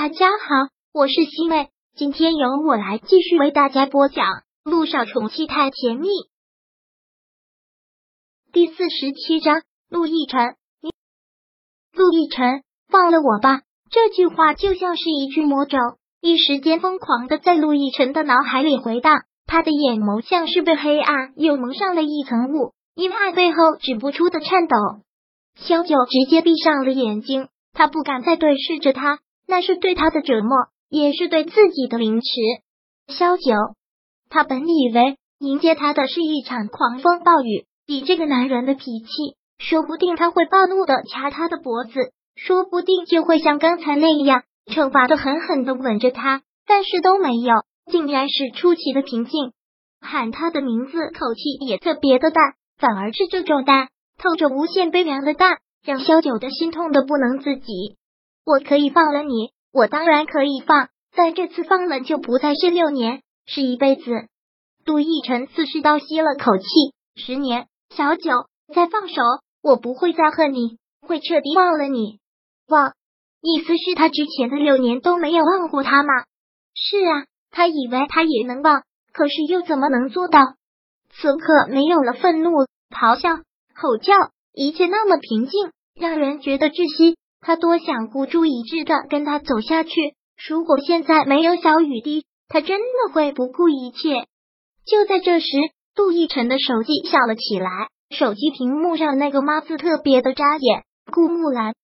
大家好，我是西妹，今天由我来继续为大家播讲《陆少宠妻太甜蜜》第四十七章。陆亦辰，你陆亦辰，放了我吧！这句话就像是一句魔咒，一时间疯狂的在陆亦辰的脑海里回荡。他的眼眸像是被黑暗又蒙上了一层雾，因爱背后止不住的颤抖。萧九直接闭上了眼睛，他不敢再对视着他。那是对他的折磨，也是对自己的凌迟。萧九，他本以为迎接他的是一场狂风暴雨，以这个男人的脾气，说不定他会暴怒的掐他的脖子，说不定就会像刚才那样惩罚的狠狠的吻着他。但是都没有，竟然是出奇的平静。喊他的名字，口气也特别的淡，反而是这种淡，透着无限悲凉的淡，让萧九的心痛的不能自己。我可以放了你，我当然可以放，但这次放了就不再是六年，是一辈子。杜奕晨似是倒吸了口气，十年，小九，再放手，我不会再恨你，会彻底忘了你。忘，意思是他之前的六年都没有忘过他吗？是啊，他以为他也能忘，可是又怎么能做到？此刻没有了愤怒、咆哮、吼叫，一切那么平静，让人觉得窒息。他多想孤注一掷的跟他走下去。如果现在没有小雨滴，他真的会不顾一切。就在这时，杜奕晨的手机响了起来，手机屏幕上那个“妈”字特别的扎眼。顾木兰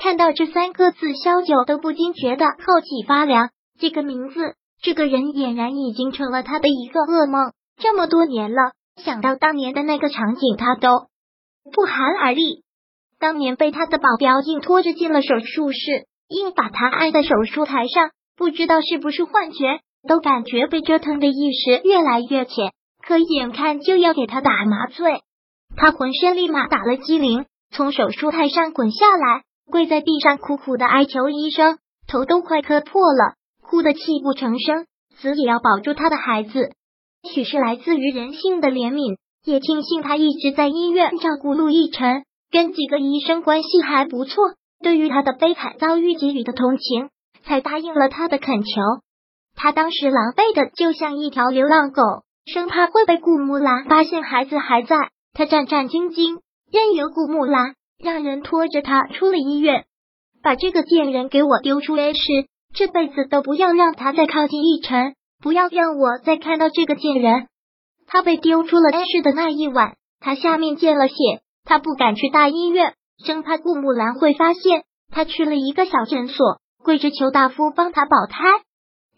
看到这三个字，萧九都不禁觉得后脊发凉。这个名字，这个人俨然已经成了他的一个噩梦。这么多年了，想到当年的那个场景，他都不寒而栗。当年被他的保镖硬拖着进了手术室，硬把他按在手术台上，不知道是不是幻觉，都感觉被折腾的意识越来越浅。可眼看就要给他打麻醉，他浑身立马打了激灵，从手术台上滚下来，跪在地上苦苦的哀求医生，头都快磕破了，哭得泣不成声，死也要保住他的孩子。许是来自于人性的怜悯，也庆幸他一直在医院照顾陆亦辰。跟几个医生关系还不错，对于他的悲惨遭遇给予的同情，才答应了他的恳求。他当时狼狈的就像一条流浪狗，生怕会被顾木兰发现孩子还在，他战战兢兢，任由顾木兰让人拖着他出了医院，把这个贱人给我丢出 A 市，这辈子都不要让他再靠近一尘，不要让我再看到这个贱人。他被丢出了 A 市的那一晚，他下面见了血。他不敢去大医院，生怕顾木兰会发现。他去了一个小诊所，跪着求大夫帮他保胎。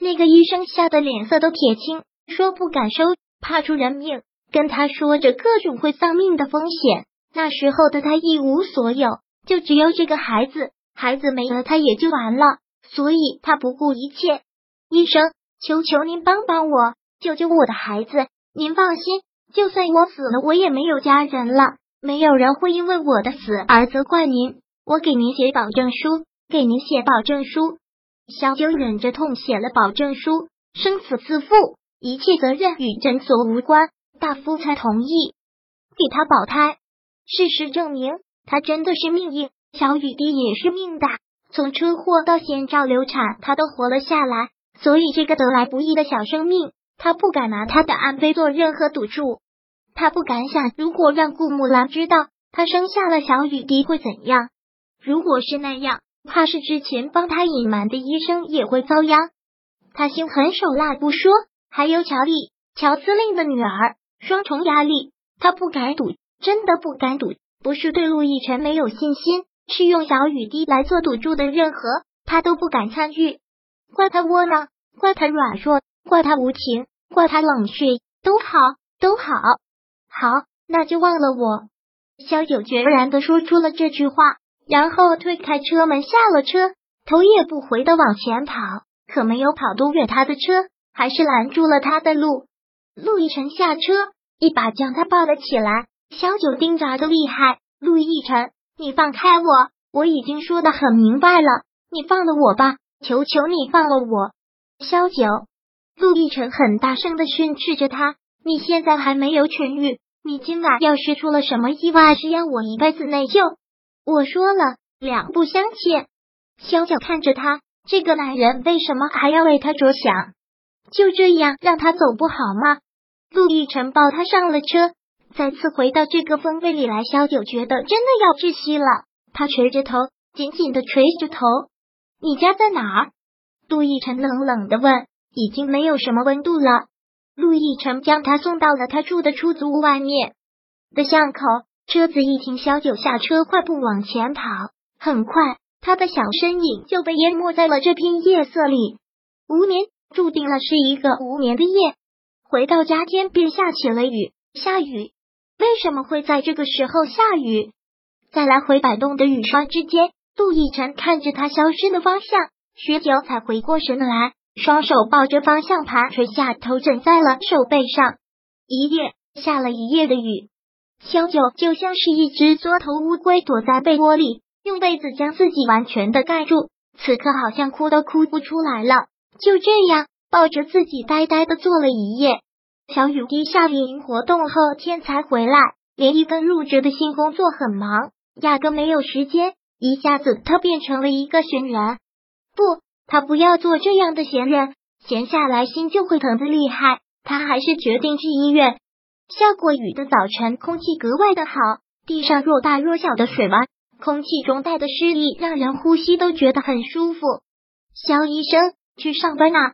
那个医生吓得脸色都铁青，说不敢收，怕出人命，跟他说着各种会丧命的风险。那时候的他一无所有，就只有这个孩子，孩子没了他也就完了，所以他不顾一切。医生，求求您帮帮我，救救我的孩子！您放心，就算我死了，我也没有家人了。没有人会因为我的死而责怪您，我给您写保证书，给您写保证书。小九忍着痛写了保证书，生死自负，一切责任与诊所无关，大夫才同意给他保胎。事实证明，他真的是命硬，小雨滴也是命大，从车祸到先兆流产，他都活了下来。所以，这个得来不易的小生命，他不敢拿他的安危做任何赌注。他不敢想，如果让顾木兰知道他生下了小雨滴会怎样。如果是那样，怕是之前帮他隐瞒的医生也会遭殃。他心狠手辣不说，还有乔丽，乔司令的女儿，双重压力。他不敢赌，真的不敢赌。不是对陆亦辰没有信心，是用小雨滴来做赌注的任何，他都不敢参与。怪他窝囊，怪他软弱，怪他无情，怪他冷血，都好，都好。好，那就忘了我。萧九决然的说出了这句话，然后推开车门下了车，头也不回的往前跑。可没有跑多远，他的车还是拦住了他的路。陆亦辰下车，一把将他抱了起来。萧九挣扎的厉害，陆亦辰，你放开我！我已经说的很明白了，你放了我吧，求求你放了我！萧九，陆亦辰很大声的训斥着他。你现在还没有痊愈，你今晚要是出了什么意外，是要我一辈子内疚。我说了，两不相欠。萧九看着他，这个男人为什么还要为她着想？就这样让他走不好吗？陆亦辰抱他上了车，再次回到这个风味里来。小九觉得真的要窒息了，他垂着头，紧紧的垂着头。你家在哪儿？陆亦辰冷冷的问。已经没有什么温度了。陆亦辰将他送到了他住的出租屋外面的巷口，车子一停，小九下车，快步往前跑。很快，他的小身影就被淹没在了这片夜色里。无眠，注定了是一个无眠的夜。回到家，天便下起了雨。下雨？为什么会在这个时候下雨？在来回摆动的雨刷之间，陆亦辰看着他消失的方向，许久才回过神来。双手抱着方向盘，垂下头枕在了手背上。一夜下了一夜的雨，萧九就像是一只缩头乌龟，躲在被窝里，用被子将自己完全的盖住。此刻好像哭都哭不出来了。就这样抱着自己呆呆的坐了一夜。小雨滴夏令营活动后天才回来，连一份入职的新工作很忙，压根没有时间。一下子他变成了一个闲人。不。他不要做这样的闲人，闲下来心就会疼的厉害。他还是决定去医院。下过雨的早晨，空气格外的好，地上若大若小的水洼，空气中带的湿意让人呼吸都觉得很舒服。肖医生去上班啊？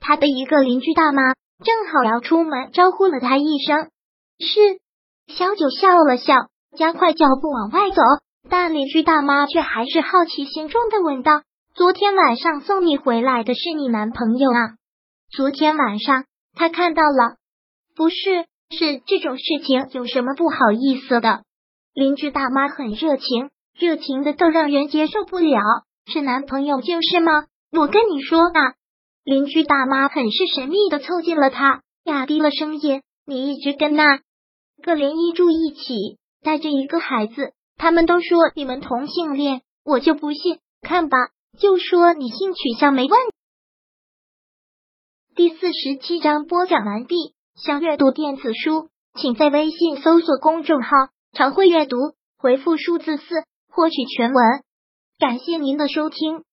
他的一个邻居大妈正好要出门，招呼了他一声。是。肖九笑了笑，加快脚步往外走，但邻居大妈却还是好奇心重的问道。昨天晚上送你回来的是你男朋友啊？昨天晚上他看到了，不是？是这种事情有什么不好意思的？邻居大妈很热情，热情的都让人接受不了。是男朋友就是吗？我跟你说啊，邻居大妈很是神秘的凑近了他，压低了声音：“你一直跟那个连一住一起，带着一个孩子，他们都说你们同性恋，我就不信。看吧。”就说你性取向没问题。第四十七章播讲完毕。想阅读电子书，请在微信搜索公众号“常会阅读”，回复数字四获取全文。感谢您的收听。